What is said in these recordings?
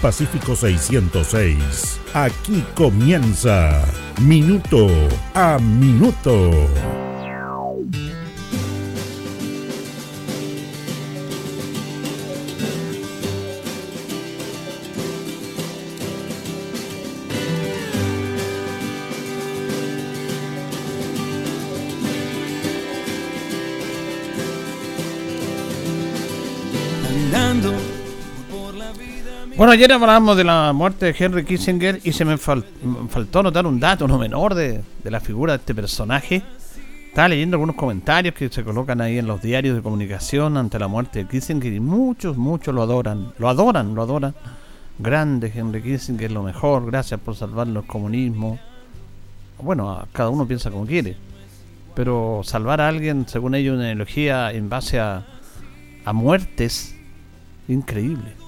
Pacífico 606. Aquí comienza Minuto a Minuto. Bueno, ayer hablábamos de la muerte de Henry Kissinger y se me faltó notar un dato no menor de, la figura de este personaje. Estaba leyendo algunos comentarios que se colocan ahí en los diarios de comunicación ante la muerte de Kissinger y muchos, muchos lo adoran. Lo adoran, lo adoran. Grande Henry Kissinger, lo mejor, gracias por salvar el comunismo. Bueno, cada uno piensa como quiere. Pero salvar a alguien, según ellos, una ideología en base a, a muertes, increíble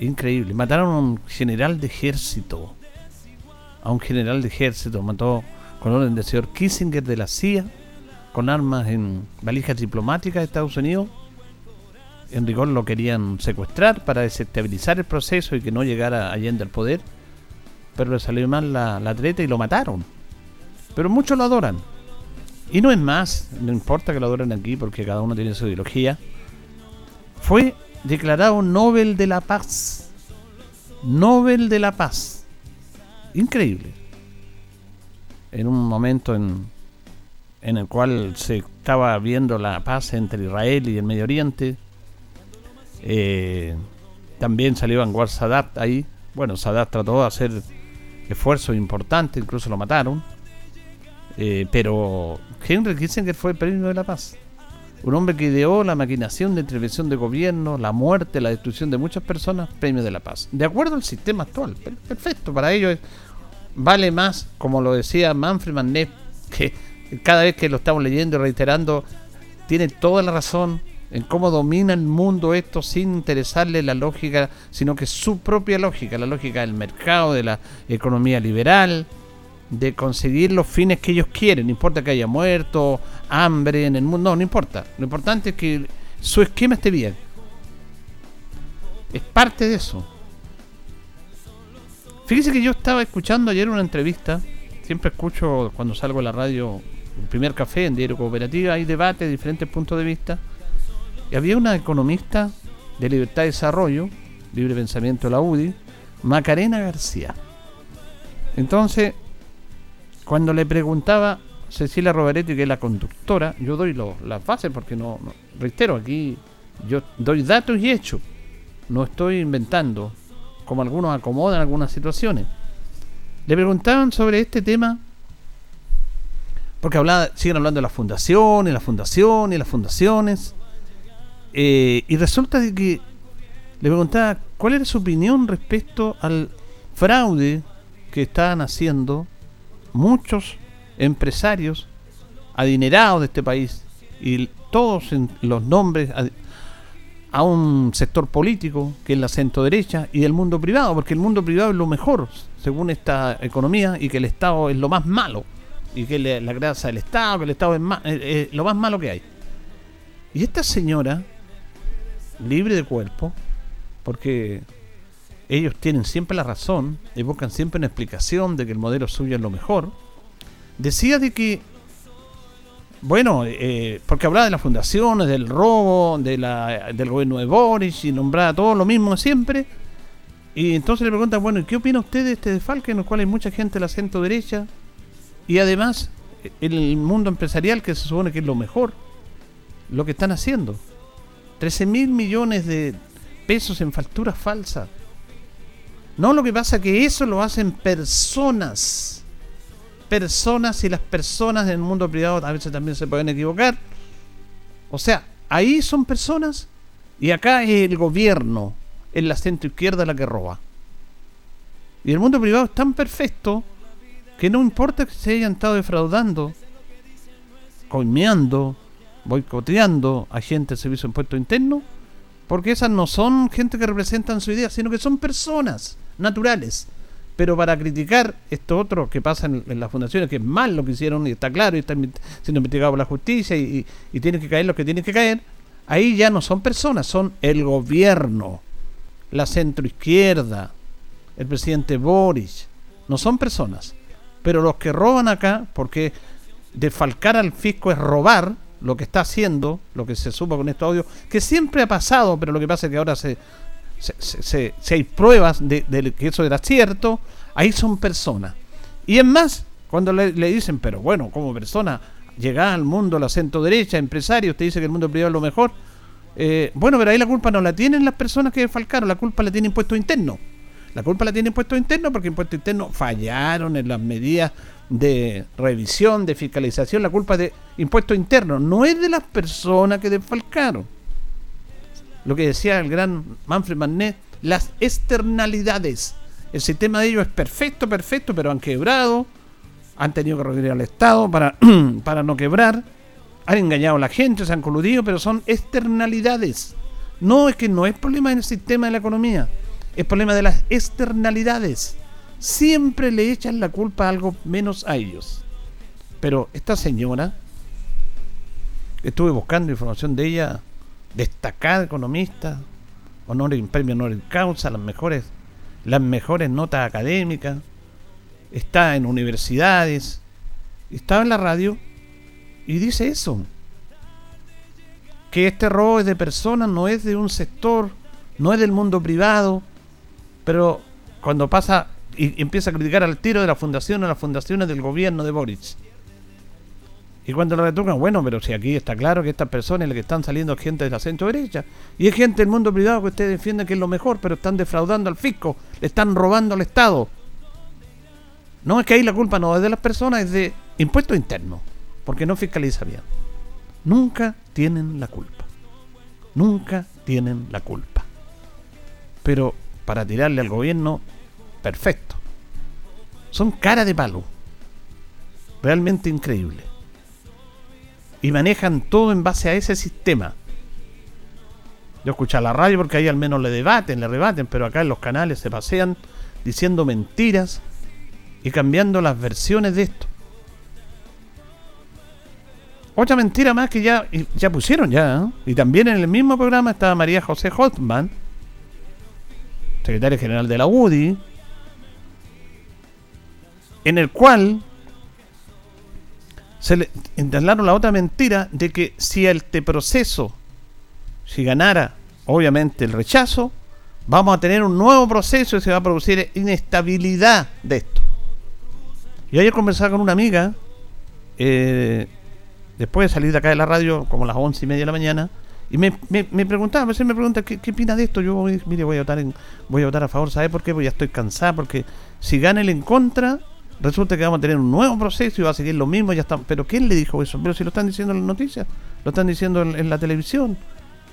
Increíble. Mataron a un general de ejército. A un general de ejército. Mató con orden del señor Kissinger de la CIA. Con armas en valijas diplomáticas de Estados Unidos. En rigor lo querían secuestrar para desestabilizar el proceso y que no llegara Allende al poder. Pero le salió mal la, la treta y lo mataron. Pero muchos lo adoran. Y no es más, no importa que lo adoren aquí porque cada uno tiene su ideología. Fue declarado Nobel de la Paz. Nobel de la Paz. Increíble. En un momento en, en el cual se estaba viendo la paz entre Israel y el Medio Oriente. Eh, también salió Anwar Sadat ahí. Bueno, Sadat trató de hacer esfuerzos importantes, incluso lo mataron. Eh, pero Henry Kissinger fue el premio de la paz un hombre que ideó la maquinación de intervención de gobierno, la muerte, la destrucción de muchas personas, premio de la paz. De acuerdo al sistema actual. Perfecto, para ello vale más, como lo decía Manfred Mann, que cada vez que lo estamos leyendo y reiterando, tiene toda la razón en cómo domina el mundo esto sin interesarle la lógica, sino que su propia lógica, la lógica del mercado, de la economía liberal, de conseguir los fines que ellos quieren. No importa que haya muerto, hambre en el mundo, no, no importa. Lo importante es que su esquema esté bien. Es parte de eso. Fíjese que yo estaba escuchando ayer una entrevista. Siempre escucho cuando salgo a la radio el primer café en Diario Cooperativa. Hay debate, diferentes puntos de vista. Y había una economista de Libertad de Desarrollo, Libre Pensamiento de la UDI, Macarena García. Entonces, cuando le preguntaba Cecilia Roveretti, que es la conductora, yo doy las bases porque no, reitero, aquí yo doy datos y hechos. No estoy inventando, como algunos acomodan algunas situaciones. Le preguntaban sobre este tema, porque hablaba, siguen hablando de las fundaciones, las fundaciones, las fundaciones. Eh, y resulta que le preguntaba cuál era su opinión respecto al fraude que estaban haciendo muchos empresarios adinerados de este país y todos los nombres a, un sector político que es la centro derecha y del mundo privado, porque el mundo privado es lo mejor según esta economía y que el Estado es lo más malo y que la grasa del Estado, que el Estado es, es lo más malo que hay. Y esta señora, libre de cuerpo, porque ellos tienen siempre la razón y buscan siempre una explicación de que el modelo suyo es lo mejor. Decía de que, bueno, eh, porque hablaba de las fundaciones, del robo, de la, del gobierno de Boris y nombraba todo lo mismo siempre. Y entonces le preguntan, bueno, ¿qué opina usted de este desfalque en el cual hay mucha gente de la centro derecha? Y además, el mundo empresarial, que se supone que es lo mejor, lo que están haciendo. 13 mil millones de pesos en facturas falsas. No, lo que pasa es que eso lo hacen personas. Personas y las personas en el mundo privado a veces también se pueden equivocar. O sea, ahí son personas y acá es el gobierno, es la centro izquierda la que roba. Y el mundo privado es tan perfecto que no importa que se hayan estado defraudando, coimeando, boicoteando a gente del servicio de impuesto interno, porque esas no son gente que representan su idea, sino que son personas naturales. Pero para criticar esto otro que pasa en, las fundaciones, que es mal lo que hicieron y está claro y está siendo investigado por la justicia y, y, tienen que caer lo que tienen que caer, ahí ya no son personas, son el gobierno, la centroizquierda, el presidente Boris. No son personas. Pero los que roban acá, porque defalcar al fisco es robar, lo que está haciendo, lo que se supo con estos audios, que siempre ha pasado, pero lo que pasa es que ahora se, se, hay pruebas de, que eso era cierto, ahí son personas. Y es más, cuando le, dicen, pero bueno, como persona, llega al mundo la centro derecha, empresario, usted dice que el mundo privado es lo mejor. Eh, bueno, pero ahí la culpa no la tienen las personas que falcaron, la culpa la tiene impuesto interno. La culpa la tiene impuesto interno porque impuesto interno fallaron en las medidas de revisión, de fiscalización, la culpa de impuesto interno, no es de las personas que desfalcaron. Lo que decía el gran Manfred Mannet, las externalidades. El sistema de ellos es perfecto, perfecto, pero han quebrado, han tenido que recurrir al Estado para, para no quebrar, han engañado a la gente, se han coludido, pero son externalidades. No es que no es problema en el sistema de la economía, es problema de las externalidades siempre le echan la culpa a algo menos a ellos. Pero esta señora, estuve buscando información de ella, destacada economista, honor y premio honor y causa, las mejores, las mejores notas académicas, está en universidades, estaba en la radio y dice eso. Que este robo es de personas, no es de un sector, no es del mundo privado, pero cuando pasa y empieza a criticar al tiro de la fundación a las fundaciones del gobierno de Boric. Y cuando lo retocan, bueno, pero si aquí está claro que estas personas, las que están saliendo gente de la centro derecha, y es gente del mundo privado que usted defiende que es lo mejor, pero están defraudando al fisco, le están robando al Estado. No es que ahí la culpa no es de las personas, es de impuesto interno, porque no fiscaliza bien. Nunca tienen la culpa. Nunca tienen la culpa. Pero para tirarle al gobierno perfecto. Son cara de palo. Realmente increíble. Y manejan todo en base a ese sistema. Yo escucho la radio porque ahí al menos le debaten, le rebaten, pero acá en los canales se pasean diciendo mentiras y cambiando las versiones de esto. Otra mentira más que ya, ya pusieron ya. ¿eh? Y también en el mismo programa estaba María José Hotman, secretaria general de la UDI, en el cual se le instalaron la otra mentira de que si este proceso, si ganara obviamente el rechazo, vamos a tener un nuevo proceso y se va a producir inestabilidad de esto. Yo ayer conversaba con una amiga, eh, después de salir de acá de la radio, como las once y media de la mañana, y me, me, preguntaba, a veces me pregunta, ¿qué, ¿qué, opina de esto? Yo, mire, voy a votar en, voy a votar a favor, ¿sabe por qué? Porque ya estoy cansada, porque si gana el en contra, resulta que vamos a tener un nuevo proceso y va a seguir lo mismo, ya está. Pero ¿quién le dijo eso? Pero si lo están diciendo en las noticias, lo están diciendo en, la televisión,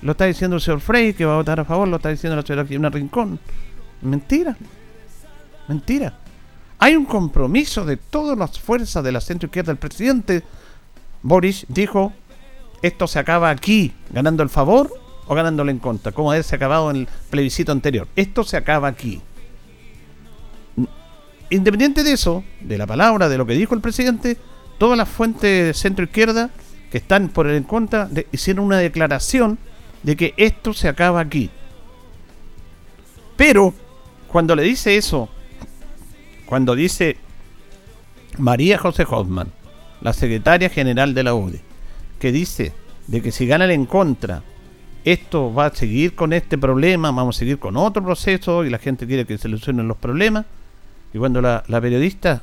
lo está diciendo el señor Frey que va a votar a favor, lo está diciendo la señora Una Rincón. Mentira. Mentira. Hay un compromiso de todas las fuerzas de la centro izquierda. El presidente Boris dijo, esto se acaba aquí, ganando el favor o ganándole en contra, como se acabado en el plebiscito anterior. Esto se acaba aquí independiente de eso, de la palabra, de lo que dijo el presidente, todas las fuentes de centro izquierda que están por el en contra hicieron una declaración de que esto se acaba aquí. Pero cuando le dice eso, cuando dice María José Hoffman, la secretaria general de la UDI, que dice de que si gana el en contra, esto va a seguir con este problema, vamos a seguir con otro proceso y la gente quiere que se solucionen los problemas y cuando la, periodista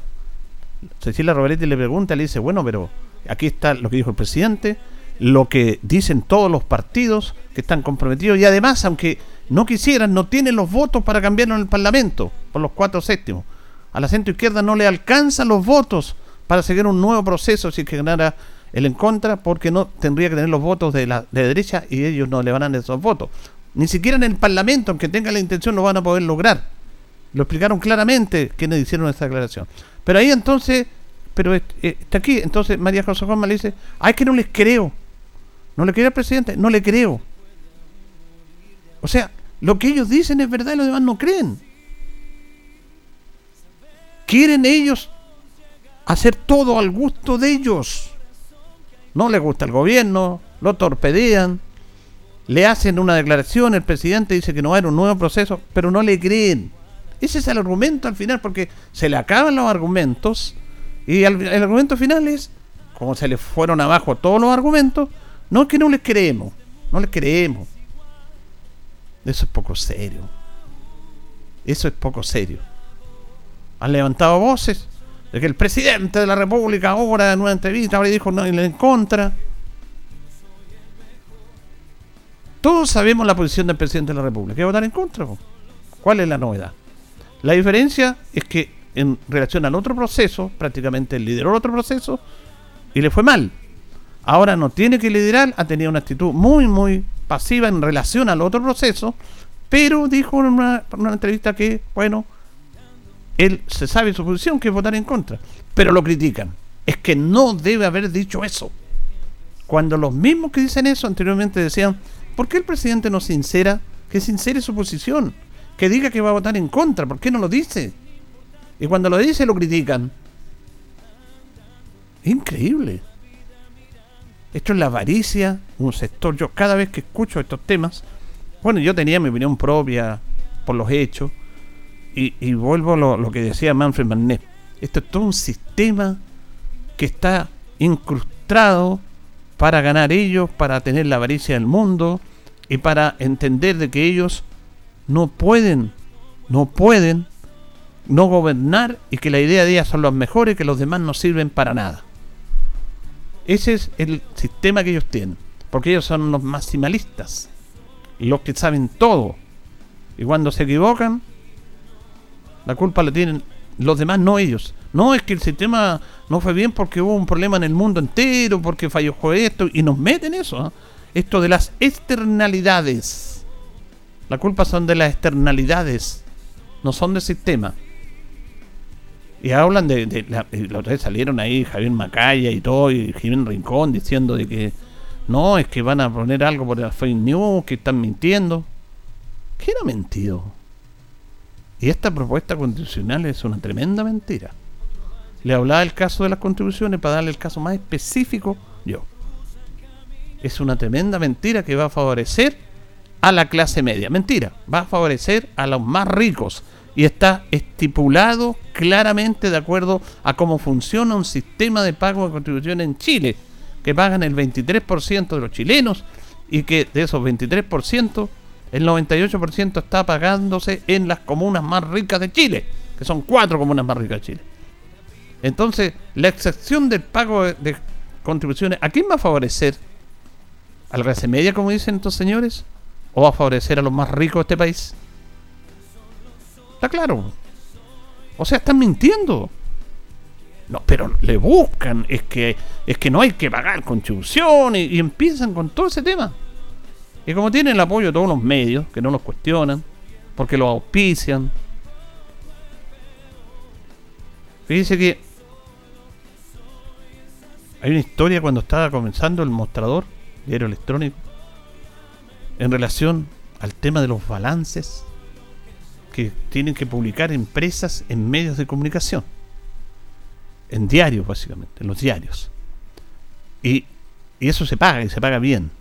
Cecilia Roveretti le pregunta, le dice, bueno, pero aquí está lo que dijo el presidente, lo que dicen todos los partidos que están comprometidos y además, aunque no quisieran, no tienen los votos para cambiarlo en el Parlamento por los cuatro séptimos. A la centro izquierda no le alcanzan los votos para seguir un nueo proceso si que ganara el en contra porque no tendría que tener los votos de la de derecha y ellos no le van a dar esos votos. Ni siquiera en el Parlamento, aunque tengan la intención, lo van a poder lograr. Lo explicaron claramente quienes hicieron esa declaración. Pero ahí entonces, pero eh, está aquí, entonces María José Juan le dice, ay que no les creo. ¿No le creo al presidente? No le creo. O sea, lo que ellos dicen es verdad y los demás no creen. Quieren ellos hacer todo al gusto de ellos. No les gusta el gobierno, lo torpedean, le hacen una declaración, el presidente dice que no va a haber un nuevo proceso, pero no le creen. Ese es el argumento al final, porque se le acaban los argumentos y el, argumento final es, como se le fueron abajo todos los argumentos, no es que no les creemos, no les creemos. Eso es poco serio. Eso es poco serio. Han levantado voces de que el presidente de la República ahora en una entrevista ahora dijo no en contra. Todos sabemos la posición del presidente de la República. ¿Qué votar en contra? ¿Cuál es la novedad? La diferencia es que en relación al otro proceso, prácticamente lideró el otro proceso y le fue mal. Ahora no tiene que liderar, ha tenido una actitud muy, muy pasiva en relación al otro proceso, pero dijo en una, entrevista que, bueno, él se sabe su posición, que es votar en contra, pero lo critican. Es que no debe haber dicho eso. Cuando los mismos que dicen eso anteriormente decían, ¿por qué el presidente no sincera que sincere su posición? Que diga que va a votar en contra. ¿Por qué no lo dice? Y cuando lo dice lo critican. Increíble. Esto es la avaricia, un sector. Yo cada vez que escucho estos temas, bueno, yo tenía mi opinión propia por los hechos, y, vuelvo a lo, lo, que decía Manfred Magnet. Esto es todo un sistema que está incrustado para ganar ellos, para tener la avaricia del mundo y para entender de que ellos no pueden, no pueden no gobernar y que la idea de ellas son las mejores que los demás no sirven para nada. Ese es el sistema que ellos tienen, porque ellos son los maximalistas, los que saben todo. Y cuando se equivocan, la culpa la tienen los demás, no ellos. No es que el sistema no fue bien porque hubo un problema en el mundo entero, porque falló esto, y nos meten eso. ¿ah? Esto de las externalidades la culpa son de las externalidades, no son del sistema. Y hablan de, de la, otra vez salieron ahí Javier Macaya y todo, y Jiménez Rincón diciendo de que no, es que van a poner algo por la fake news, que están mintiendo. ¿Qué era mentido? Y esta propuesta constitucional es una tremenda mentira. Le hablaba del caso de las contribuciones para darle el caso más específico yo. Es una tremenda mentira que va a favorecer a la clase media. Mentira, va a favorecer a los más ricos y está estipulado claramente de acuerdo a cómo funciona un sistema de pago de contribución en Chile, que pagan el 23% de los chilenos y que de esos 23%, el 98% está pagándose en las comunas más ricas de Chile, que son cuatro comunas más ricas de Chile. Entonces, la excepción del pago de contribuciones, ¿a quién va a favorecer? ¿A la clase media, como dicen estos señores? O a favorecer a los más ricos de este país. Está claro. O sea, están mintiendo. No, pero le buscan, es que es que no hay que pagar contribución y, empiezan con todo ese tema. Y como tienen el apoyo de todos los medios, que no los cuestionan, porque los auspician. Fíjense que hay una historia cuando estaba comenzando el mostrador, diario electrónico, en relación al tema de los balances que tienen que publicar empresas en medios de comunicación, en diarios básicamente, en los diarios. Y, eso se paga, y se paga bien.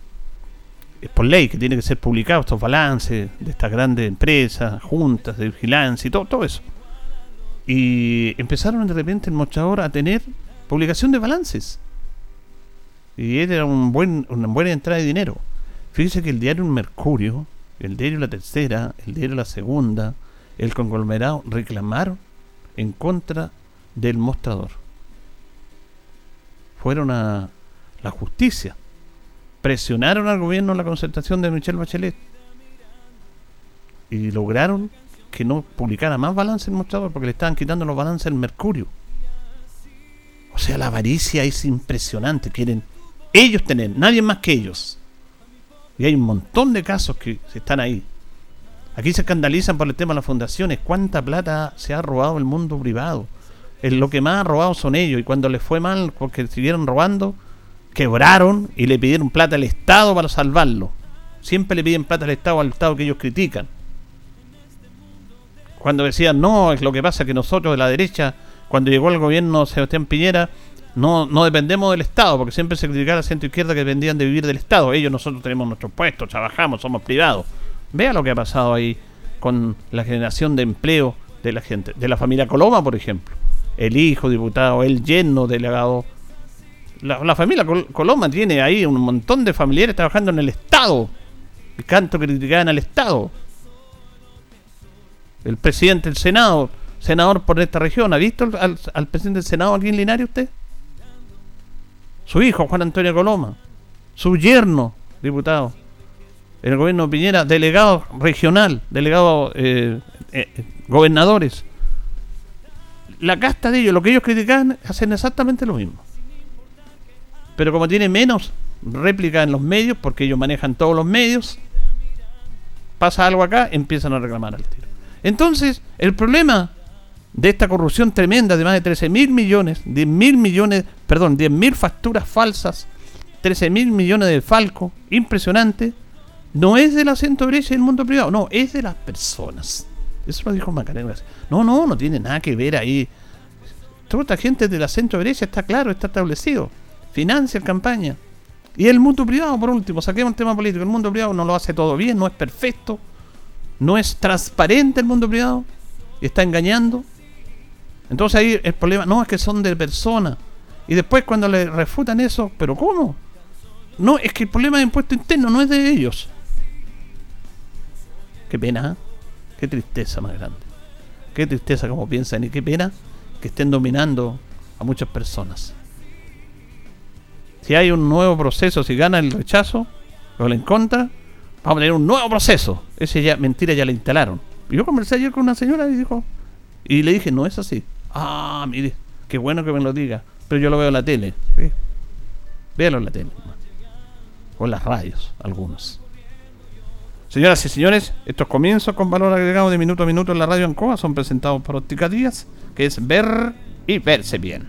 Es por ley que tiene que ser publicado estos balances de estas grandes empresas, juntas de vigilancia y todo, todo eso. Y empezaron de repente el mostrador a tener publicación de balances. Y era un buen, una buena entrada de dinero. Fíjese que el diario Mercurio, el diario La Tercera, el diario La Segunda, el conglomerado reclamaron en contra del mostrador. Fueron a la justicia. Presionaron al gobierno la concertación de Michelle Bachelet. Y lograron que no publicara más balance el mostrador porque le estaban quitando los balances al Mercurio. O sea, la avaricia es impresionante. Quieren ellos tener, nadie más que ellos. Y hay un montón de casos que están ahí. Aquí se escandalizan por el tema de las fundaciones. ¿Cuánta plata se ha robado el mundo privado? lo que más ha robado son ellos. Y cuando les fue mal porque siguieron robando, quebraron y le pidieron plata al Estado para salvarlo. Siempre le piden plata al Estado al Estado que ellos critican. Cuando decían, no, es lo que pasa que nosotros de la derecha, cuando llegó el gobierno Sebastián Piñera, no, no dependemos del Estado, porque siempre se criticaba a la centro izquierda que dependían de vivir del Estado. Ellos, nosotros tenemos nuestros puestos, trabajamos, somos privados. Vea lo que ha pasado ahí con la generación de empleo de la gente, de la familia Coloma, por ejemplo. El hijo diputado, el yerno delegado. La, familia Coloma tiene ahí un montón de familiares trabajando en el Estado. Y canto criticaban al Estado. El presidente del Senado, senador por esta región, ¿ha visto al, presidente del Senado aquí en usted? Su hijo, Juan Antonio Coloma. Su yerno, diputado el gobierno de Piñera, delegado regional, delegado eh, eh, gobernadores. La casta de ellos, lo que ellos critican, hacen exactamente lo mismo. Pero como tiene menos réplica en los medios, porque ellos manejan todos los medios, pasa algo acá, empiezan a reclamar al tiro. Entonces, el problema de esta corrupción tremenda de más de 13 mil millones, 10 mil millones, perdón, 10 mil facturas falsas, 13 mil millones de falco, impresionante, no es de la centro derecha y el mundo privado, no, es de las personas. Eso lo dijo Macarena. No, no, no tiene nada que ver ahí. Toda esta gente de la centro derecha está claro, está establecido. Financia campaña. Y el mundo privado, por último, saquemos el tema político. El mundo privado no lo hace todo bien, no es perfecto, no es transparente el mundo privado, está engañando. Entonces ahí el problema, no, es que son de personas. Y después cuando le refutan eso, ¿pero cómo? No, es que el problema de impuesto interno no es de ellos. Qué pena, ¿eh? qué tristeza más grande. Qué tristeza como piensan y qué pena que estén dominando a muchas personas. Si hay un nuevo proceso, si gana el rechazo o el en contra, vamos a tener un nuevo proceso. Ese ya, mentira, ya le instalaron. Yo conversé ayer con una señora y dijo, y le dije, no es así. Ah, mire, qué bueno que me lo diga. Pero yo lo veo en la tele. Véalo en la tele. O en las radios, algunos. Señoras y señores, estos comienzos con valor agregado de minuto a minuto en la radio Ancoa son presentados por Óptica Díaz, que es ver y verse bien.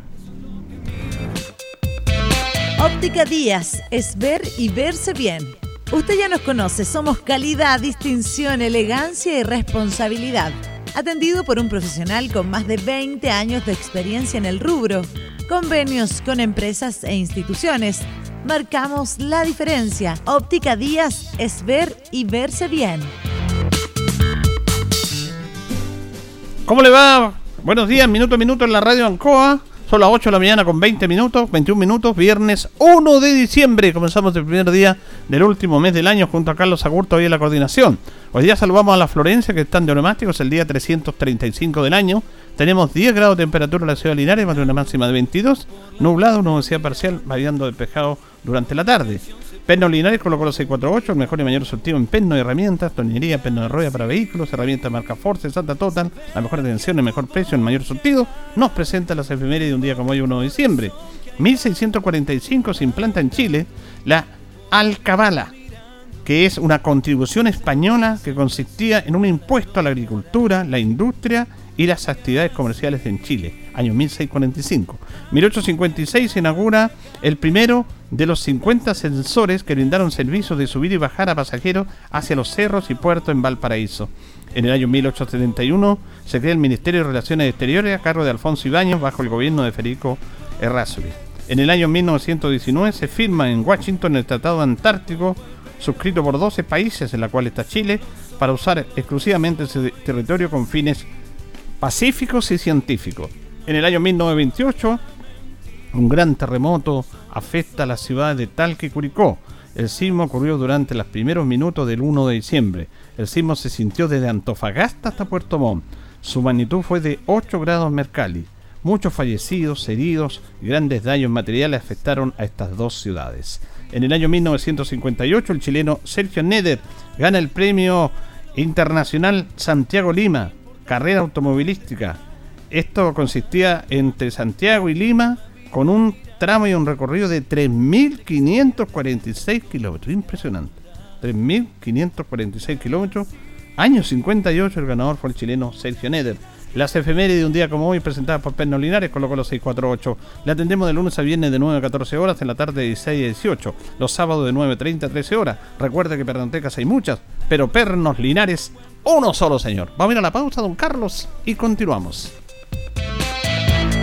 Óptica Díaz es ver y verse bien. Usted ya nos conoce, somos calidad, distinción, elegancia y responsabilidad. Atendido por un profesional con más de 20 años de experiencia en el rubro, convenios con empresas e instituciones marcamos la diferencia. Óptica Díaz es ver y verse bien. ¿Cómo le va? Buenos días, minuto a minuto en la radio Ancoa. Son las 8 de la mañana con 20 minutos, 21 minutos, viernes 1 de diciembre. Comenzamos el primer día del último mes del año junto a Carlos Agurto hoy en la coordinación. Hoy día saludamos a la Florencia que están de neumáticos el día 335 del año. Tenemos 10 grados de temperatura en la ciudad de Linares, más de una máxima de 22. Nublado, una nubosidad parcial, variando despejado durante la tarde. Perno Linares colocó los 648, el mejor y mayor surtido en perno y herramientas, tornillería, perno de rueda para vehículos, herramientas marca Force, Santa Total, la mejor atención, el mejor precio, el mayor surtido, nos presenta las efemérides de un día como hoy, 1 de diciembre. 1645 se implanta en Chile la Alcabala, que es una contribución española que consistía en un impuesto a la agricultura, la industria y las actividades comerciales en Chile, año 1645. 1856 se inaugura el primero de los 50 sensores que brindaron servicios de subir y bajar a pasajeros hacia los cerros y puertos en Valparaíso. En el año 1871 se crea el Ministerio de Relaciones Exteriores a cargo de Alfonso Ibáñez bajo el gobierno de Federico Errázuriz. En el año 1919 se firma en Washington el Tratado Antártico suscrito por 12 países, en la cual está Chile, para usar exclusivamente ese territorio con fines pacíficos y científicos. En el año 1928, un gran terremoto afecta a la ciudad de Talca y Curicó. El sismo ocurrió durante los primeros minutos del 1 de diciembre. El sismo se sintió desde Antofagasta hasta Puerto Montt. Su magnitud fue de 8 grados Mercalli. Muchos fallecidos, heridos y grandes daños materiales afectaron a estas dos ciudades. En el año 1958, el chileno Sergio Neder gana el premio internacional Santiago Lima carrera automovilística. Esto consistía entre Santiago y Lima con un tramo y un recorrido de 3.546 kilómetros. Impresionante. 3.546 kilómetros. Año 58, el ganador fue el chileno Sergio Neder. Las efemérides de un día como hoy presentadas por Perno Linares colocó los 648. Le atendemos de lunes a viernes de 9 a 14 horas, en la tarde de 16 a 18, los sábados de 9.30 a 13 horas. Recuerde que pernotecas hay muchas, pero Pernos Linares, uno solo señor. Vamos a ir a la pausa, don Carlos, y continuamos. Thank you.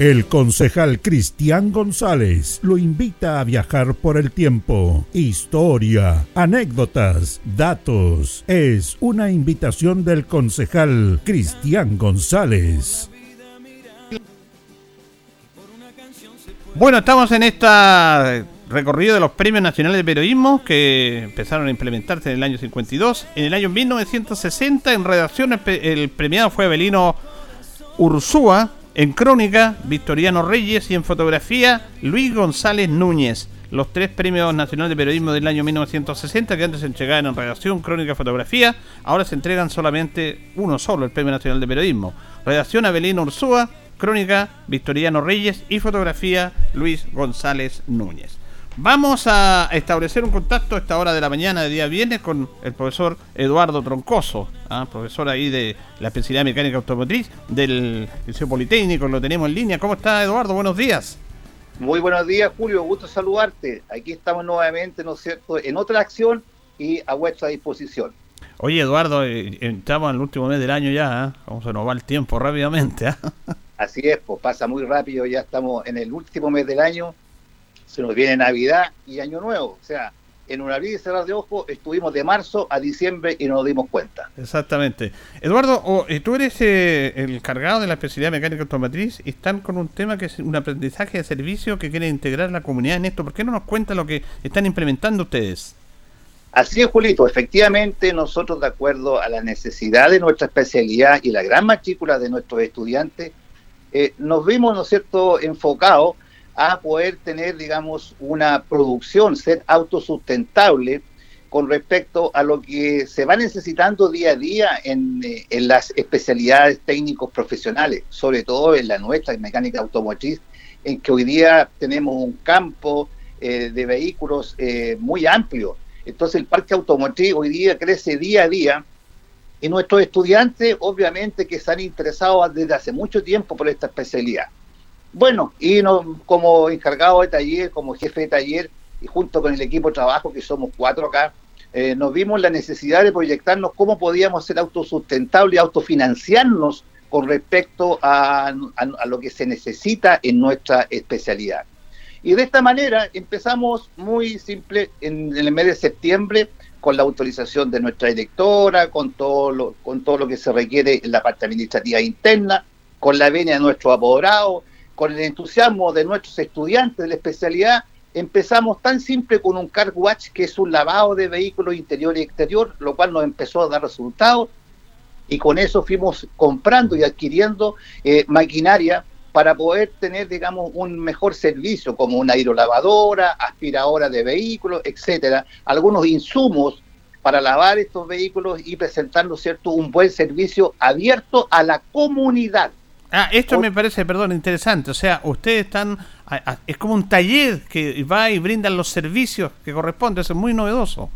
El concejal Cristian González lo invita a viajar por el tiempo. Historia, anécdotas, datos. Es una invitación del concejal Cristian González. Bueno, estamos en esta recorrido de los premios nacionales de periodismo que empezaron a implementarse en el año 52. En el año 1960, en redacción, el premiado fue Abelino Ursúa en crónica, Victoriano Reyes y en fotografía, Luis González Núñez. Los tres premios nacionales de periodismo del año 1960 que antes se entregaban en redacción, crónica, y fotografía, ahora se entregan solamente uno solo, el Premio Nacional de Periodismo. Redacción Abelino Ursúa, crónica, Victoriano Reyes y fotografía, Luis González Núñez. Vamos a establecer un contacto a esta hora de la mañana de día viernes con el profesor Eduardo Troncoso, ¿ah? profesor ahí de la especialidad mecánica automotriz del Liceo Politécnico, lo tenemos en línea. ¿Cómo está Eduardo? Buenos días. Muy buenos días, Julio, gusto saludarte. Aquí estamos nuevamente, ¿no es cierto?, en otra acción y a vuestra disposición. Oye, Eduardo, eh, estamos en el último mes del año ya, ¿eh? ¿cómo se nos va el tiempo rápidamente? ¿ah? Así es, pues pasa muy rápido, ya estamos en el último mes del año se nos viene Navidad y Año Nuevo. O sea, en un abrir y cerrar de ojos estuvimos de marzo a diciembre y no nos dimos cuenta. Exactamente. Eduardo, eh, tú eres eh, el cargado de la especialidad mecánica automotriz y están con un tema que es un aprendizaje de servicio que quiere integrar la comunidad en esto. ¿Por qué no nos cuenta lo que están implementando ustedes? Así es, Julito. Efectivamente, nosotros, de acuerdo a la necesidad de nuestra especialidad y la gran matrícula de nuestros estudiantes, eh, nos vimos, ¿no es cierto?, enfocados a poder tener, digamos, una producción, ser autosustentable con respecto a lo que se va necesitando día a día en, eh, en las especialidades técnicos profesionales, sobre todo en la nuestra, en mecánica automotriz, en que hoy día tenemos un campo eh, de vehículos eh, muy amplio. Entonces el parque automotriz hoy día crece día a día y nuestros estudiantes obviamente que están interesados desde hace mucho tiempo por esta especialidad. Bueno, y como encargado de taller, como jefe de taller, y junto con el equipo de trabajo, que somos cuatro acá, eh, nos vimos la necesidad de proyectarnos cómo podíamos ser autosustentables y autofinanciarnos con respecto a, lo que se necesita en nuestra especialidad. Y de esta manera empezamos muy simple en, el mes de septiembre con la autorización de nuestra directora, con todo lo, con todo lo que se requiere en la parte administrativa interna, con la venia de nuestro apoderado, con el entusiasmo de nuestros estudiantes de la especialidad, empezamos tan simple con un car watch, que es un lavado de vehículos interior y exterior, lo cual nos empezó a dar resultados, y con eso fuimos comprando y adquiriendo eh, maquinaria para poder tener, digamos, un mejor servicio, como una hidrolavadora, aspiradora de vehículos, etcétera, algunos insumos para lavar estos vehículos y presentarnos, ¿cierto?, un buen servicio abierto a la comunidad. Ah, esto me parece, perdón, interesante. O sea, ustedes están, es como un taller que va y brindan los servicios que corresponden. Eso es muy novedoso.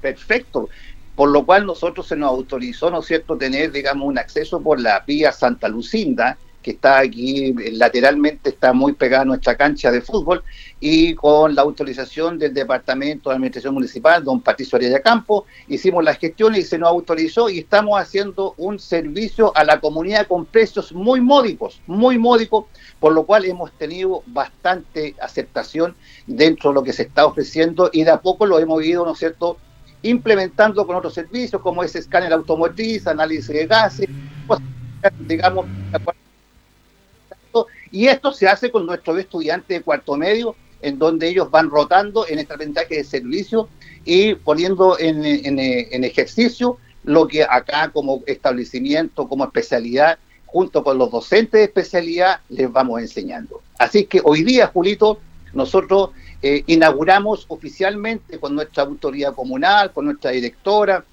Perfecto. Por lo cual nosotros se nos autorizó, ¿no es cierto?, tener, digamos, un acceso por la vía Santa Lucinda, que está aquí lateralmente, está muy pegada a nuestra cancha de fútbol, y con la autorización del Departamento de Administración Municipal, don Patricio Ariaya Campo, hicimos las gestiones y se nos autorizó y estamos haciendo un servicio a la comunidad con precios muy módicos, muy módicos, por lo cual hemos tenido bastante aceptación dentro de lo que se está ofreciendo y de a poco lo hemos ido, ¿no es cierto?, implementando con otros servicios como ese escáner automotriz, análisis de gases, digamos, y esto se hace con nuestros estudiantes de cuarto medio, en donde ellos van rotando en este aprendizaje de servicio y poniendo en, en, ejercicio lo que acá como establecimiento, como especialidad, junto con los docentes de especialidad, les vamos enseñando. Así que hoy día, Julito, nosotros eh, inauguramos oficialmente con nuestra autoridad comunal, con nuestra directora,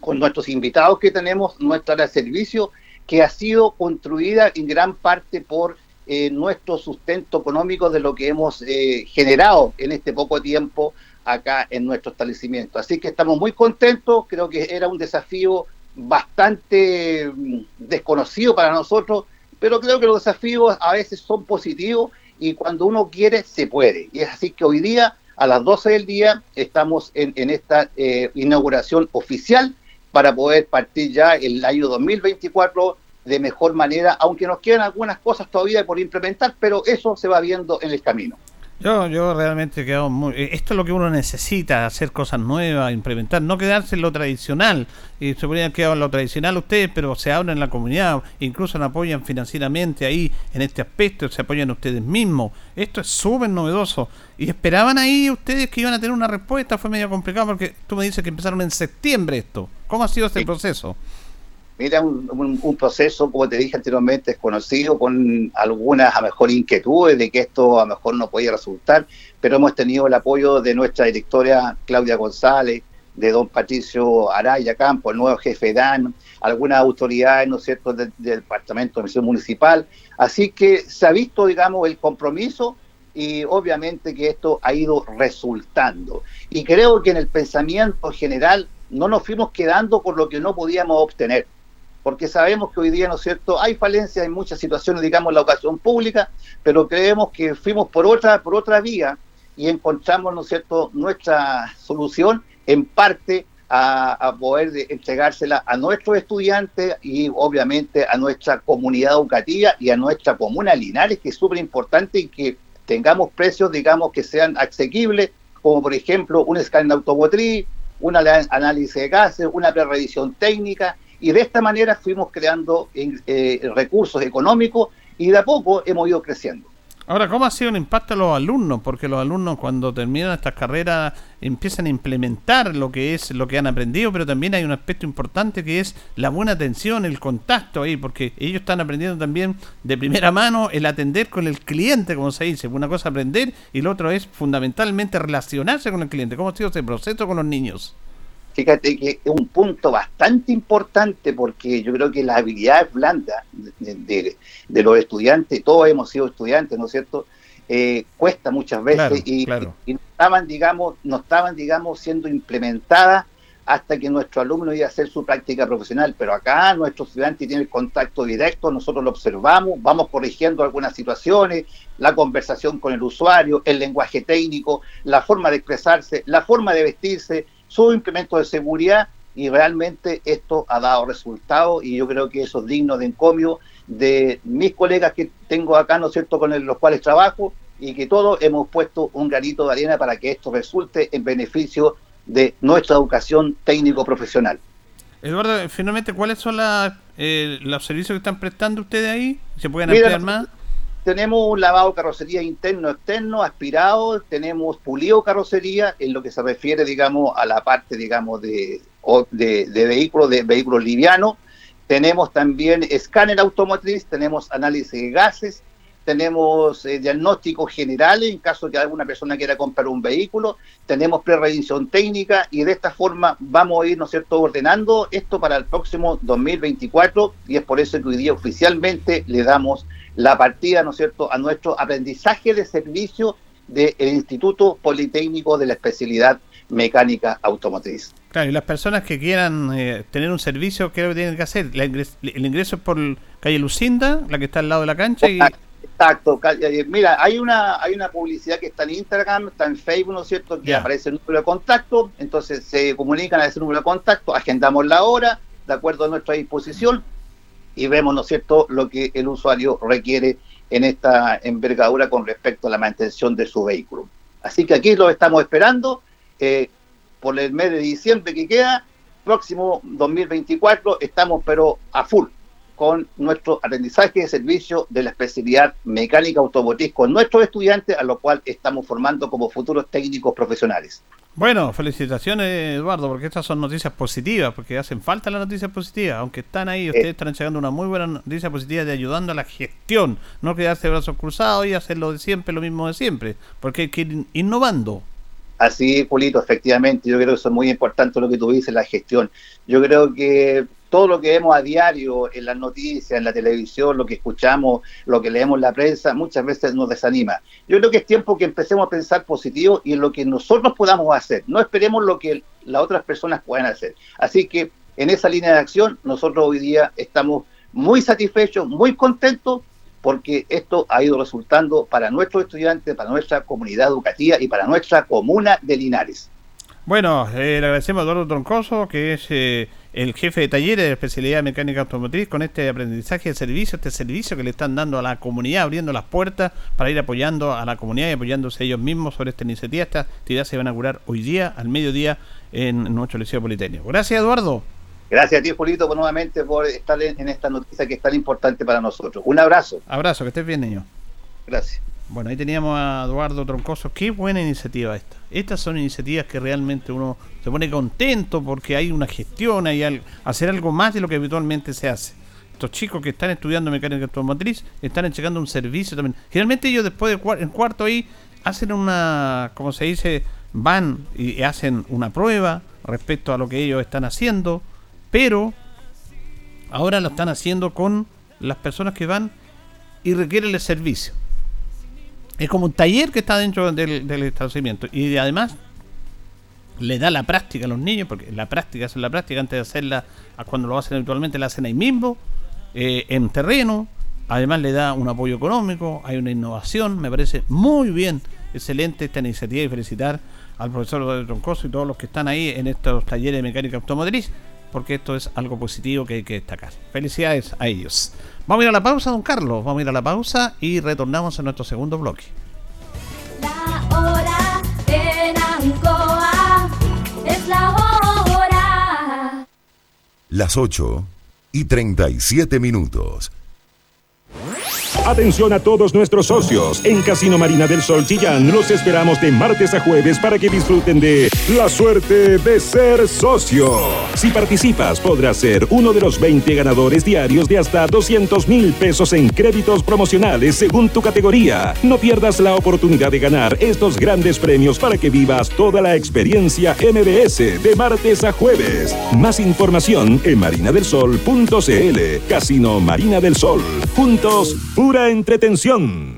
con nuestros invitados que tenemos, nuestra área de servicio, que ha sido construida en gran parte por eh, nuestro sustento económico de lo que hemos eh, generado en este poco tiempo acá en nuestro establecimiento. Así que estamos muy contentos, creo que era un desafío bastante mm, desconocido para nosotros, pero creo que los desafíos a veces son positivos y cuando uno quiere, se puede. Y es así que hoy día, a las 12 del día, estamos en, en esta eh, inauguración oficial para poder partir ya el año 2024 de mejor manera, aunque nos quedan algunas cosas todavía por implementar, pero eso se va viendo en el camino. Yo, yo realmente quedo muy... Eh, esto es lo que uno necesita, hacer cosas nuevas, implementar, no quedarse en lo tradicional. Y se podrían quedar en lo tradicional ustedes, pero se abren en la comunidad, incluso nos apoyan financieramente ahí en este aspecto, se apoyan ustedes mismos. Esto es súper novedoso. Y esperaban ahí ustedes que iban a tener una respuesta, fue medio complicado porque tú me dices que empezaron en septiembre esto. ¿Cómo ha sido este proceso? Mira, un, proceso, como te dije anteriormente, desconocido, con algunas a mejor inquietudes de que esto a mejor no podía resultar, pero hemos tenido el apoyo de nuestra directora Claudia González, de don Patricio Araya Campo, el nuevo jefe DAN, algunas autoridades, ¿no es cierto?, del, Departamento de Misión Municipal. Así que se ha visto, digamos, el compromiso y obviamente que esto ha ido resultando. Y creo que en el pensamiento general no nos fuimos quedando con lo que no podíamos obtener porque sabemos que hoy día, ¿no es cierto?, hay falencias en muchas situaciones, digamos, en la ocasión pública, pero creemos que fuimos por otra, por otra vía y encontramos, ¿no es cierto?, nuestra solución en parte a, poder entregársela a nuestros estudiantes y obviamente a nuestra comunidad educativa y a nuestra comuna Linares, que es súper importante y que tengamos precios, digamos, que sean asequibles, como por ejemplo un escáner automotriz, un análisis de gases, una prerevisión técnica, y de esta manera fuimos creando eh, recursos económicos y de a poco hemos ido creciendo. Ahora, ¿cómo ha sido el impacto a los alumnos? Porque los alumnos cuando terminan estas carreras empiezan a implementar lo que es lo que han aprendido, pero también hay un aspecto importante que es la buena atención, el contacto ahí, porque ellos están aprendiendo también de primera mano el atender con el cliente, como se dice. Una cosa aprender y lo otro es fundamentalmente relacionarse con el cliente. ¿Cómo ha sido ese proceso con los niños? Fíjate que es un punto bastante importante porque yo creo que las habilidades blandas de, los estudiantes, todos hemos sido estudiantes, ¿no es cierto? Eh, cuesta muchas veces y, no estaban, digamos, no estaban, digamos, siendo implementadas hasta que nuestro alumno iba a hacer su práctica profesional. Pero acá nuestro estudiante tiene el contacto directo, nosotros lo observamos, vamos corrigiendo algunas situaciones, la conversación con el usuario, el lenguaje técnico, la forma de expresarse, la forma de vestirse, su implemento de seguridad y realmente esto ha dado resultados y yo creo que eso es digno de encomio de mis colegas que tengo acá, ¿no es cierto?, con los cuales trabajo y que todos hemos puesto un granito de arena para que esto resulte en beneficio de nuestra educación técnico-profesional. Eduardo, finalmente, ¿cuáles son eh, los servicios que están prestando ustedes ahí? ¿Se pueden ampliar más? Tenemos un lavado de carrocería interno externo, aspirado, tenemos pulido carrocería en lo que se refiere, digamos, a la parte, digamos, de, de, vehículos, de vehículos livianos. Tenemos también escáner automotriz, tenemos análisis de gases, tenemos eh, diagnósticos generales en caso de que alguna persona quiera comprar un vehículo, tenemos pre-revisión técnica y de esta forma vamos a ir, ¿no es cierto?, ordenando esto para el próximo 2024 y es por eso que hoy día oficialmente le damos la partida, ¿no es cierto?, a nuestro aprendizaje de servicio del Instituto Politécnico de la Especialidad Mecánica Automotriz. Claro, y las personas que quieran eh, tener un servicio, ¿qué es lo que tienen que hacer? el ingreso es por calle Lucinda, la que está al lado de la cancha, y, Exacto. Eh, mira, hay una, hay una publicidad que está en Instagram, está en Facebook, ¿no es cierto? Que aparece el número de contacto, entonces se comunican a ese número de contacto, agendamos la hora, de acuerdo a nuestra disposición, y vemos, ¿no es cierto?, lo que el usuario requiere en esta envergadura con respecto a la mantención de su vehículo. Así que aquí lo estamos esperando eh, por el mes de diciembre que queda, próximo 2024, estamos pero a full con nuestro aprendizaje de servicio de la especialidad mecánica automotriz con nuestros estudiantes, a lo cual estamos formando como futuros técnicos profesionales. Bueno, felicitaciones Eduardo, porque estas son noticias positivas, porque hacen falta las noticias positivas, aunque están ahí, ustedes están entregando una muy buena noticia positiva de ayudando a la gestión, no quedarse brazos cruzados y hacer lo de siempre, lo mismo de siempre, porque hay que ir innovando. Así, Julito, efectivamente, yo creo que eso es muy importante lo que tú dices, la gestión. Yo creo que todo lo que vemos a diario en las noticias, en la televisión, lo que escuchamos, lo que leemos en la prensa, muchas veces nos desanima. Yo creo que es tiempo que empecemos a pensar positivo y en lo que nosotros podamos hacer. No esperemos lo que las otras personas puedan hacer. Así que en esa línea de acción, nosotros hoy día estamos muy satisfechos, muy contentos, porque esto ha ido resultando para nuestros estudiantes, para nuestra comunidad educativa y para nuestra comuna de Linares. Bueno, eh, le agradecemos a Eduardo Troncoso, que es eh, el jefe de talleres de especialidad mecánica automotriz, con este aprendizaje de servicio, este servicio que le están dando a la comunidad, abriendo las puertas para ir apoyando a la comunidad y apoyándose ellos mismos sobre esta iniciativa. Esta actividad se va a inaugurar hoy día, al mediodía, en nuestro Liceo Politécnico. Gracias, Eduardo. Gracias a ti, Julito, por nuevamente por estar en esta noticia que es tan importante para nosotros. Un abrazo. Abrazo, que estés bien, niño. Gracias. Bueno, ahí teníamos a Eduardo Troncoso. Qué buena iniciativa esta. Estas son iniciativas que realmente uno se pone contento porque hay una gestión, hay al, hacer algo más de lo que habitualmente se hace. Estos chicos que están estudiando mecánica automotriz están entregando un servicio también. Generalmente ellos después de en cuarto ahí hacen una, como se dice, van y hacen una prueba respecto a lo que ellos están haciendo, pero ahora lo están haciendo con las personas que van y requieren el servicio es como un taller que está dentro del, establecimiento. Y además le da la práctica a los niños, porque la práctica es la práctica antes de hacerla, cuando lo hacen habitualmente, la hacen ahí mismo, eh, en terreno. Además le da un apoyo económico, hay una innovación, me parece muy bien, excelente esta iniciativa y felicitar al profesor Troncoso y todos los que están ahí en estos talleres de mecánica automotriz, porque esto es algo positivo que hay que destacar. Felicidades a ellos. Vamos a ir a la pausa, don Carlos. Vamos a ir a la pausa y retornamos a nuestro segundo bloque. La hora en Ancoa es la hora. Las 8 y 37 minutos. Atención a todos nuestros socios. En Casino Marina del Sol Chillán los esperamos de martes a jueves para que disfruten de la suerte de ser socio. Si participas, podrás ser uno de los 20 ganadores diarios de hasta 200 mil pesos en créditos promocionales según tu categoría. No pierdas la oportunidad de ganar estos grandes premios para que vivas toda la experiencia MBS de martes a jueves. Más información en marinadelsol.cl. Casino Marina del Sol. Juntos, pura entretención.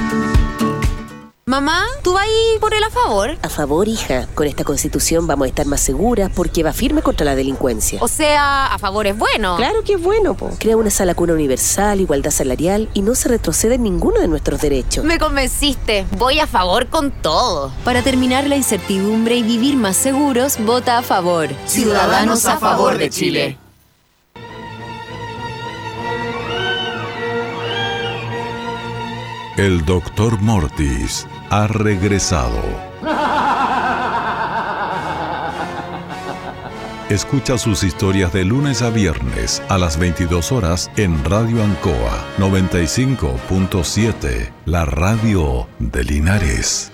Mamá, ¿tú vas ahí por el a favor? A favor, hija. Con esta constitución vamos a estar más seguras porque va firme contra la delincuencia. O sea, a favor es bueno. Claro que es bueno, po. Crea una sala cuna universal, igualdad salarial y no se retrocede en ninguno de nuestros derechos. Me convenciste. Voy a favor con todo. Para terminar la incertidumbre y vivir más seguros, vota a favor. Ciudadanos a favor de Chile. El doctor Mortis ha regresado. Escucha sus historias de lunes a viernes a las 22 horas en Radio Ancoa 95.7, la radio de Linares.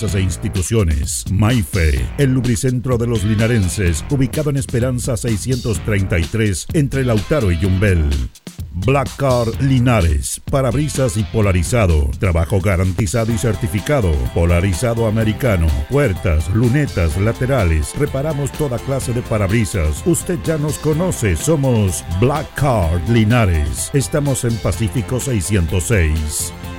e instituciones. Maife, el lubricentro de los linarenses, ubicado en Esperanza 633, entre Lautaro y Yumbel. Black Car Linares, parabrisas y polarizado, trabajo garantizado y certificado, polarizado americano, puertas, lunetas, laterales, reparamos toda clase de parabrisas. Usted ya nos conoce, somos Black Card Linares. Estamos en Pacífico 606.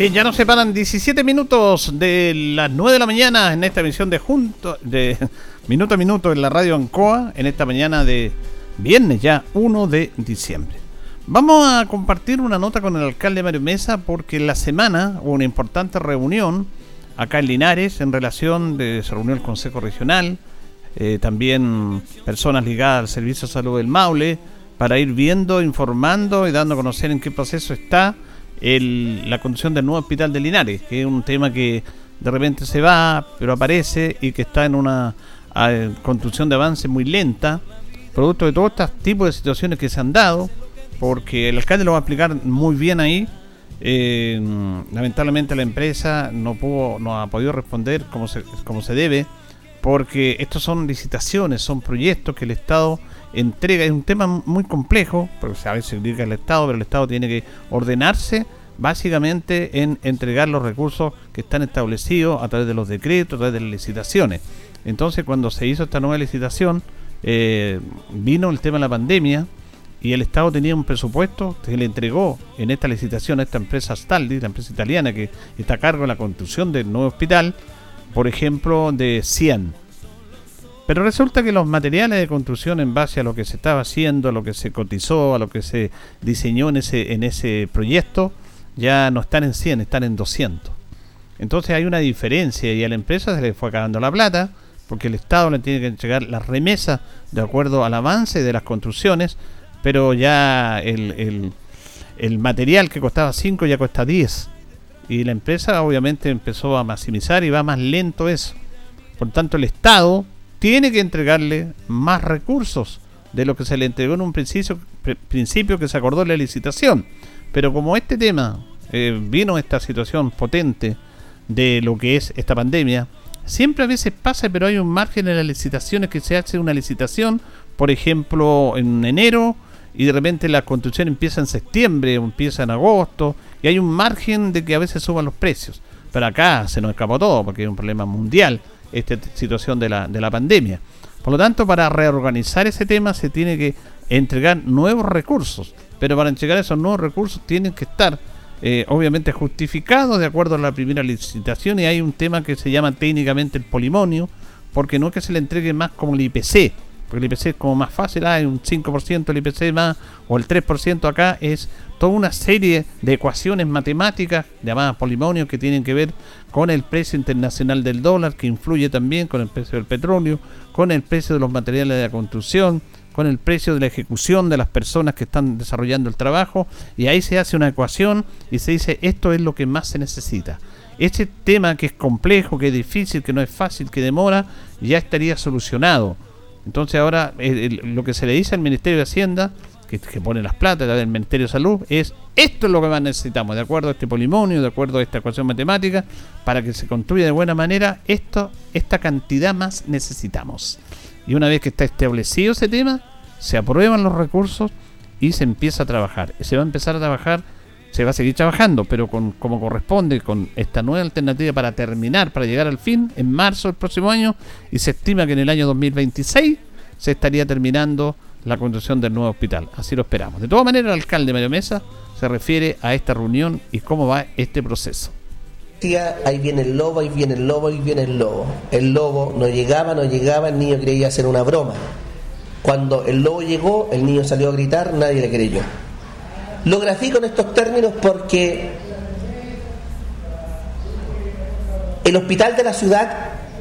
Bien, ya nos separan 17 minutos de las 9 de la mañana en esta emisión de Junto, de Minuto a Minuto en la radio Ancoa, en esta mañana de viernes ya 1 de diciembre. Vamos a compartir una nota con el alcalde Mario Mesa porque la semana hubo una importante reunión acá en Linares en relación de se reunió el Consejo Regional, eh, también personas ligadas al Servicio de Salud del Maule, para ir viendo, informando y dando a conocer en qué proceso está la construcción del nuevo hospital de Linares, que es un tema que de repente se va, pero aparece y que está en una construcción de avance muy lenta, producto de todos estos tipos de situaciones que se han dado, porque el alcalde lo va a explicar muy bien ahí. Eh, lamentablemente la empresa no pudo, no ha podido responder como se, como se debe, porque estos son licitaciones, son proyectos que el Estado entrega, es un tema muy complejo, porque a veces se dice el Estado, pero el Estado tiene que ordenarse básicamente en entregar los recursos que están establecidos a través de los decretos, a través de las licitaciones. Entonces, cuando se hizo esta nueva licitación, eh, vino el tema de la pandemia y el Estado tenía un presupuesto que le entregó en esta licitación a esta empresa Staldi, la empresa italiana que está a cargo de la construcción del nuevo hospital, por ejemplo, de 100 pero resulta que los materiales de construcción en base a lo que se estaba haciendo, a lo que se cotizó, a lo que se diseñó en ese, en ese proyecto, ya no están en 100, están en 200. Entonces hay una diferencia y a la empresa se le fue acabando la plata porque el Estado le tiene que entregar la remesa de acuerdo al avance de las construcciones, pero ya el, el material que costaba 5 ya cuesta 10. Y la empresa obviamente empezó a maximizar y va más lento eso. Por tanto, el Estado tiene que entregarle más recursos de lo que se le entregó en un principio, principio que se acordó la licitación. Pero como este tema eh, vino esta situación potente de lo que es esta pandemia, siempre a veces pasa, pero hay un margen en las licitaciones que se hace una licitación, por ejemplo, en enero, y de repente la construcción empieza en septiembre empieza en agosto, y hay un margen de que a veces suban los precios. Pero acá se nos escapó todo, porque hay un problema mundial esta situación de la, de la pandemia. Por lo tanto, para reorganizar ese tema se tiene que entregar nuevos recursos, pero para entregar esos nuevos recursos tienen que estar eh, obviamente justificados de acuerdo a la primera licitación y hay un tema que se llama técnicamente el polimonio, porque no es que se le entregue más como el IPC, porque el IPC es como más fácil, hay un 5% el IPC más o el 3% acá, es toda una serie de ecuaciones matemáticas llamadas polimonios que tienen que ver con el precio internacional del dólar, que influye también con el precio del petróleo, con el precio de los materiales de la construcción, con el precio de la ejecución de las personas que están desarrollando el trabajo, y ahí se hace una ecuación y se dice esto es lo que más se necesita. Este tema que es complejo, que es difícil, que no es fácil, que demora, ya estaría solucionado. Entonces ahora eh, lo que se le dice al Ministerio de Hacienda que, pone las platas del Ministerio de Salud, es esto es lo que más necesitamos, de acuerdo a este polimonio, de acuerdo a esta ecuación matemática, para que se construya de buena manera, esto, esta cantidad más necesitamos. Y una vez que está establecido ese tema, se aprueban los recursos y se empieza a trabajar. Se va a empezar a trabajar, se va a seguir trabajando, pero con como corresponde, con esta nueva alternativa para terminar, para llegar al fin, en marzo del próximo año, y se estima que en el año 2026 se estaría terminando la construcción del nuevo hospital. Así lo esperamos. De todas maneras, el alcalde Mario Mesa se refiere a esta reunión y cómo va este proceso. Ahí viene el lobo, ahí viene el lobo, ahí viene el lobo. El lobo no llegaba, no llegaba, el niño creía hacer una broma. Cuando el lobo llegó, el niño salió a gritar, nadie le creyó. Lo grafico en estos términos porque el hospital de la ciudad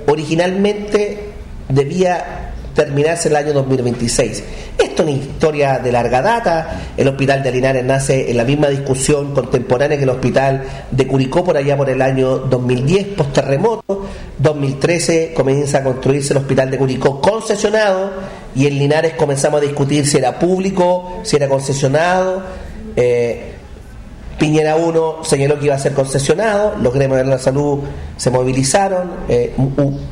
originalmente debía terminarse el año 2026. Esto es una historia de larga data. El hospital de Linares nace en la misma discusión contemporánea que el hospital de Curicó por allá por el año 2010, post terremoto. 2013 comienza a construirse el hospital de Curicó concesionado y en Linares comenzamos a discutir si era público, si era concesionado. Eh, Piñera 1 señaló que iba a ser concesionado, los gremios de la salud se movilizaron, eh,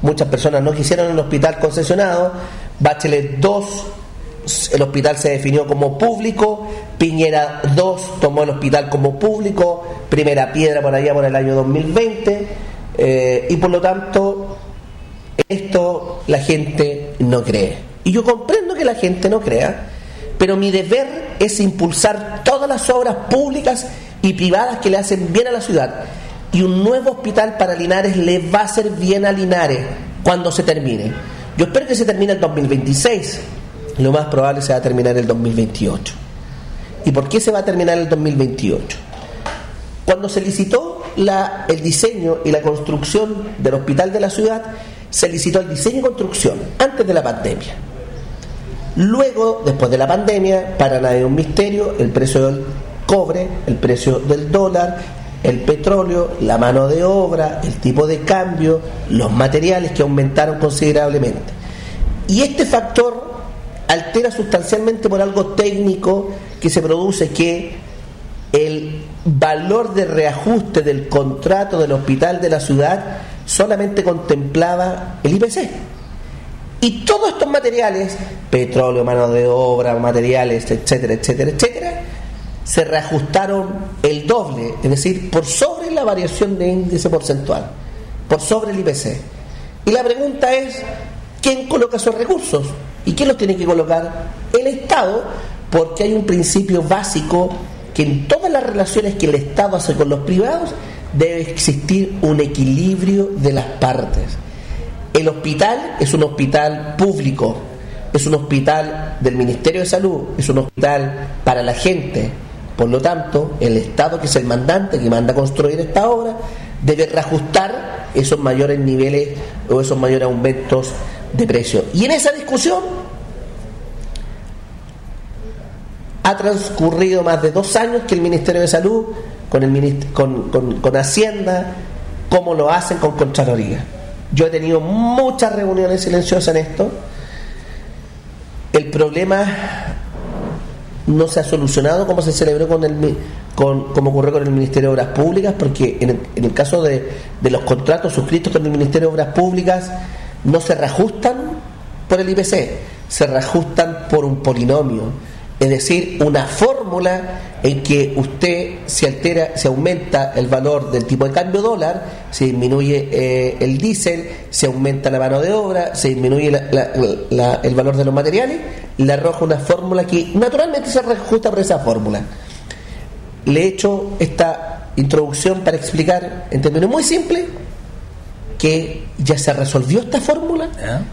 muchas personas no quisieron el hospital concesionado, Bachelet 2, el hospital se definió como público, Piñera 2 tomó el hospital como público, primera piedra por allá por el año 2020, eh, y por lo tanto esto la gente no cree. Y yo comprendo que la gente no crea, pero mi deber es impulsar todas las obras públicas y privadas que le hacen bien a la ciudad. Y un nuevo hospital para Linares le va a hacer bien a Linares cuando se termine. Yo espero que se termine el 2026. Lo más probable se va a terminar el 2028. ¿Y por qué se va a terminar el 2028? Cuando se licitó la, el diseño y la construcción del hospital de la ciudad, se licitó el diseño y construcción antes de la pandemia. Luego, después de la pandemia, para nadie un misterio, el precio del cobre, el precio del dólar, el petróleo, la mano de obra, el tipo de cambio, los materiales que aumentaron considerablemente. Y este factor altera sustancialmente por algo técnico que se produce que el valor de reajuste del contrato del hospital de la ciudad solamente contemplaba el IPC. Y todos estos materiales, petróleo, mano de obra, materiales, etcétera, etcétera, etcétera, se reajustaron el doble, es decir, por sobre la variación de índice porcentual, por sobre el IPC. Y la pregunta es, ¿quién coloca esos recursos? ¿Y quién los tiene que colocar? El Estado, porque hay un principio básico que en todas las relaciones que el Estado hace con los privados debe existir un equilibrio de las partes. El hospital es un hospital público, es un hospital del Ministerio de Salud, es un hospital para la gente. Por lo tanto, el Estado, que es el mandante que manda a construir esta obra, debe reajustar esos mayores niveles o esos mayores aumentos de precio. Y en esa discusión ha transcurrido más de dos años que el Ministerio de Salud con, el, con, con, Hacienda, cómo lo hacen con Contraloría. Yo he tenido muchas reuniones silenciosas en esto. El problema no se ha solucionado como se celebró con el con, como ocurrió con el Ministerio de Obras Públicas, porque en el, caso de, de, los contratos suscritos con el Ministerio de Obras Públicas no se reajustan por el IPC, se reajustan por un polinomio es decir, una fórmula en que usted se altera, se aumenta el valor del tipo de cambio dólar, se disminuye eh, el diésel, se aumenta la mano de obra, se disminuye el valor de los materiales, le arroja una fórmula que naturalmente se reajusta por esa fórmula. Le he hecho esta introducción para explicar en términos muy simples que ya se resolvió esta fórmula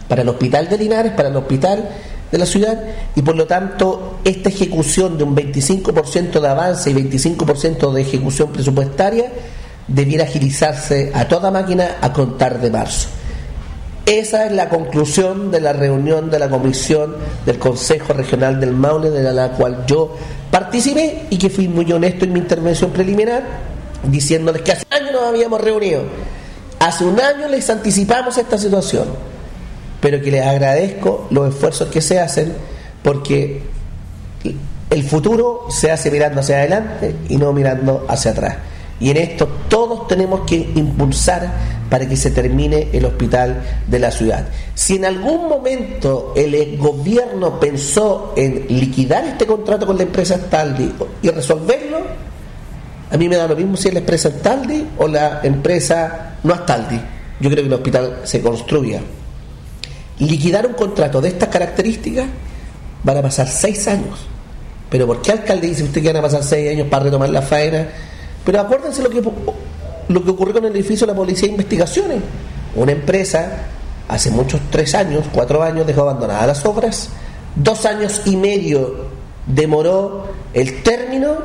para el hospital de Linares, para el hospital de la ciudad y por lo tanto esta ejecución de un 25% de avance y 25% de ejecución presupuestaria debiera agilizarse a toda máquina a contar de marzo. Esa es la conclusión de la reunión de la comisión del Consejo Regional del Maule, de la cual yo participé y que fui muy honesto en mi intervención preliminar, diciéndoles que hace un año nos habíamos reunido. Hace un año les anticipamos esta situación pero que les agradezco los esfuerzos que se hacen porque el futuro se hace mirando hacia adelante y no mirando hacia atrás. Y en esto todos tenemos que impulsar para que se termine el hospital de la ciudad. Si en algún momento el gobierno pensó en liquidar este contrato con la empresa Staldi y resolverlo, a mí me da lo mismo si es la empresa Staldi o la empresa no Staldi. Yo creo que el hospital se construya liquidar un contrato de estas características van a pasar seis años. Pero ¿por qué alcalde dice usted que van a pasar seis años para retomar la faena? Pero acuérdense lo que, lo que ocurrió con el edificio de la Policía de Investigaciones. Una empresa, hace muchos, tres años, cuatro años, dejó abandonadas las obras. Dos años y medio demoró el término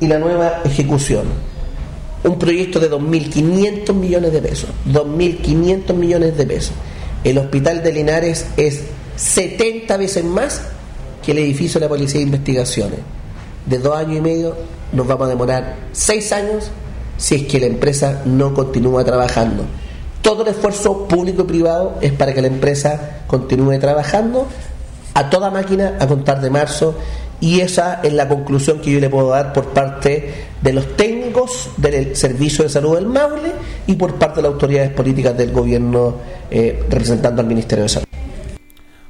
y la nueva ejecución. Un proyecto de 2.500 millones de pesos. 2.500 millones de pesos. El hospital de Linares es 70 veces más que el edificio de la Policía de Investigaciones. De dos años y medio nos vamos a demorar seis años si es que la empresa no continúa trabajando. Todo el esfuerzo público y privado es para que la empresa continúe trabajando a toda máquina a contar de marzo y esa es la conclusión que yo le puedo dar por parte de los técnicos del Servicio de Salud del Maule y por parte de las autoridades políticas del gobierno eh, representando al Ministerio de Salud.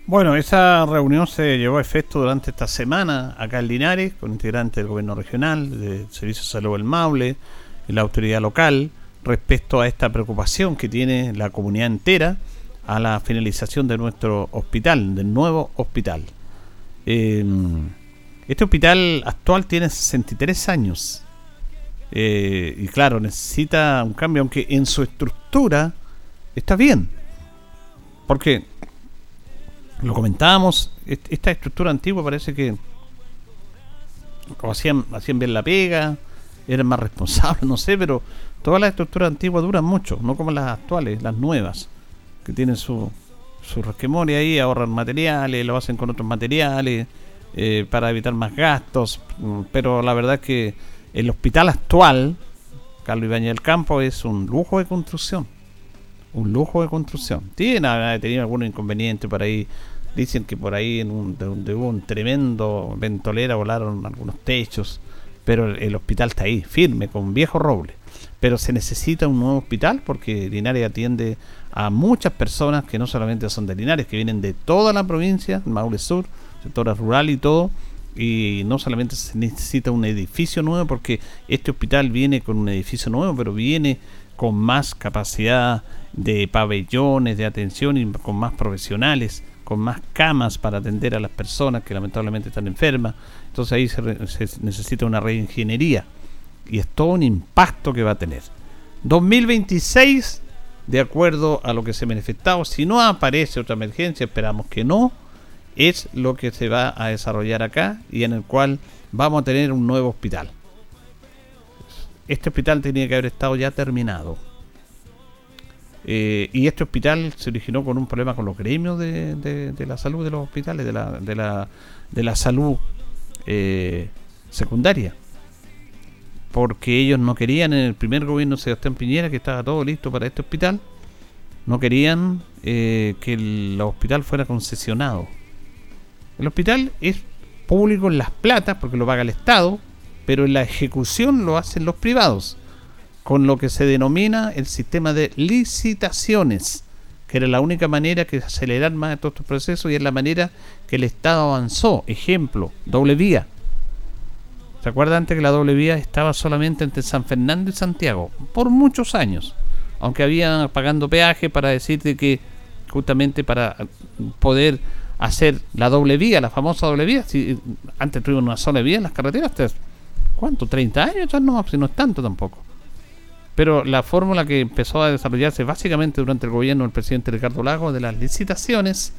Bueno, esa reunión se llevó a efecto durante esta semana acá en Linares, con integrantes del gobierno regional, del Servicio de Salud del Maule y la autoridad local, respecto a esta preocupación que tiene la comunidad entera a la finalización de nuestro hospital, del nuevo hospital. Eh, este hospital actual tiene 63 años. Eh, y claro, necesita un cambio, aunque en su estructura está bien. Porque, lo comentábamos, esta estructura antigua parece que hacían, hacían bien la pega, eran más responsables, no sé, pero todas las estructuras antiguas duran mucho, no como las actuales, las nuevas, que tienen su, su resquemor y ahí ahorran materiales, lo hacen con otros materiales eh, para evitar más gastos, mm, pero la verdad es que el hospital actual, Carlos Ibañez del Campo, es un lujo de construcción. Un lujo de construcción. Tiene ha tenido algunos inconvenientes por ahí. Dicen que por ahí en un, donde hubo un tremendo ventolera volaron algunos techos. Pero el, hospital está ahí, firme, con viejo roble. Pero se necesita un nuevo hospital porque Linares atiende a muchas personas que no solamente son de Linares, que vienen de toda la provincia, Maule Sur, sector rural y todo, y no solamente se necesita un edificio nuevo, porque este hospital viene con un edificio nuevo, pero viene con más capacidad de pabellones, de atención y con más profesionales, con más camas para atender a las personas que lamentablemente están enfermas. Entonces ahí se, necesita una reingeniería y es todo un impacto que va a tener. 2026, de acuerdo a lo que se ha manifestado, si no aparece otra emergencia, esperamos que no, es lo que se va a desarrollar acá y en el cual vamos a tener un nuevo hospital. Este hospital tenía que haber estado ya terminado. Eh, y este hospital se originó con un problema con los gremios de, la salud de los hospitales, de la, de la, salud eh, secundaria. Porque ellos no querían en el primer gobierno de Sebastián Piñera, que estaba todo listo para este hospital, no querían eh, que el hospital fuera concesionado el hospital es público en las platas porque lo paga el Estado, pero en la ejecución lo hacen los privados, con lo que se denomina el sistema de licitaciones, que era la única manera que acelerar más todos estos procesos y es la manera que el Estado avanzó. Ejemplo, doble vía. ¿Se acuerda antes que la doble vía estaba solamente entre San Fernando y Santiago? Por muchos años. Aunque había pagando peaje para decirte que justamente para poder hacer la doble vía, la famosa doble vía. Si antes tuvimos una sola vía en las carreteras, ¿cuánto? ¿30 años? Ya no, si no es tanto tampoco. Pero la fórmula que empezó a desarrollarse básicamente durante el gobierno del presidente Ricardo Lago de las licitaciones,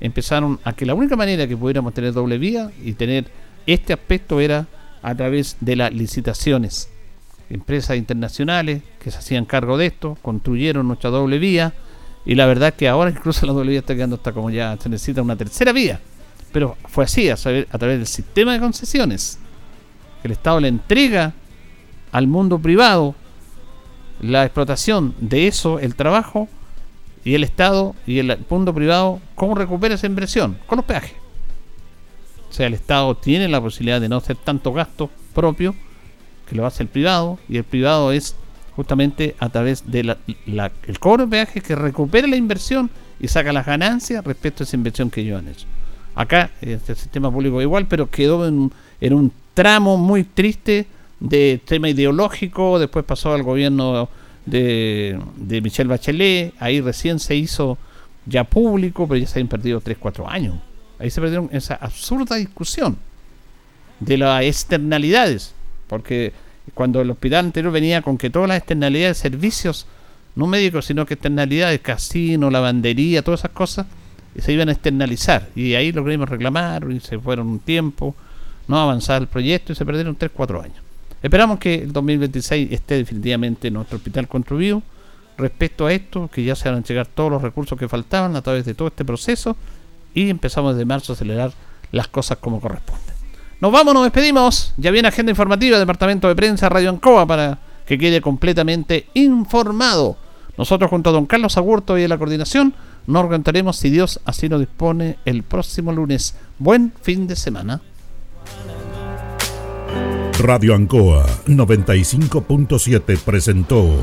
empezaron a que la única manera que pudiéramos tener doble vía y tener este aspecto era a través de las licitaciones. Empresas internacionales que se hacían cargo de esto, construyeron nuestra doble vía, y la verdad que ahora incluso la vía está quedando hasta como ya se necesita una tercera vía. Pero fue así, a, través del sistema de concesiones. El Estado le entrega al mundo privado la explotación de eso, el trabajo, y el Estado y el mundo privado, ¿cómo recupera esa inversión? Con los peajes. O sea, el Estado tiene la posibilidad de no hacer tanto gasto propio, que lo hace el privado, y el privado es justamente a través del de el cobro de peajes que recupere la inversión y saca las ganancias respecto a esa inversión que ellos han hecho. Acá, este sistema público igual, pero quedó en, un tramo muy triste de tema ideológico, después pasó al gobierno de, de Michelle Bachelet, ahí recién se hizo ya público, pero ya se habían perdido 3, 4 años. Ahí se perdieron esa absurda discusión de las externalidades, porque cuando el hospital anterior venía con que todas las externalidades de servicios, no médicos, sino que externalidades, casino, lavandería, todas esas cosas, se iban a externalizar. Y ahí lo reclamar y se fueron un tiempo, no avanzaba el proyecto y se perdieron 3, 4 años. Esperamos que el 2026 esté definitivamente nuestro hospital construido. Respecto a esto, que ya se van a llegar todos los recursos que faltaban a través de todo este proceso y empezamos desde marzo a acelerar las cosas como corresponde. Nos vamos, nos despedimos. Ya viene agenda informativa, Departamento de Prensa, Radio Ancoa, para que quede completamente informado. Nosotros junto a don Carlos Agurto y en la coordinación nos organizaremos, si Dios así lo dispone, el próximo lunes. Buen fin de semana. Radio Ancoa 95.7 presentó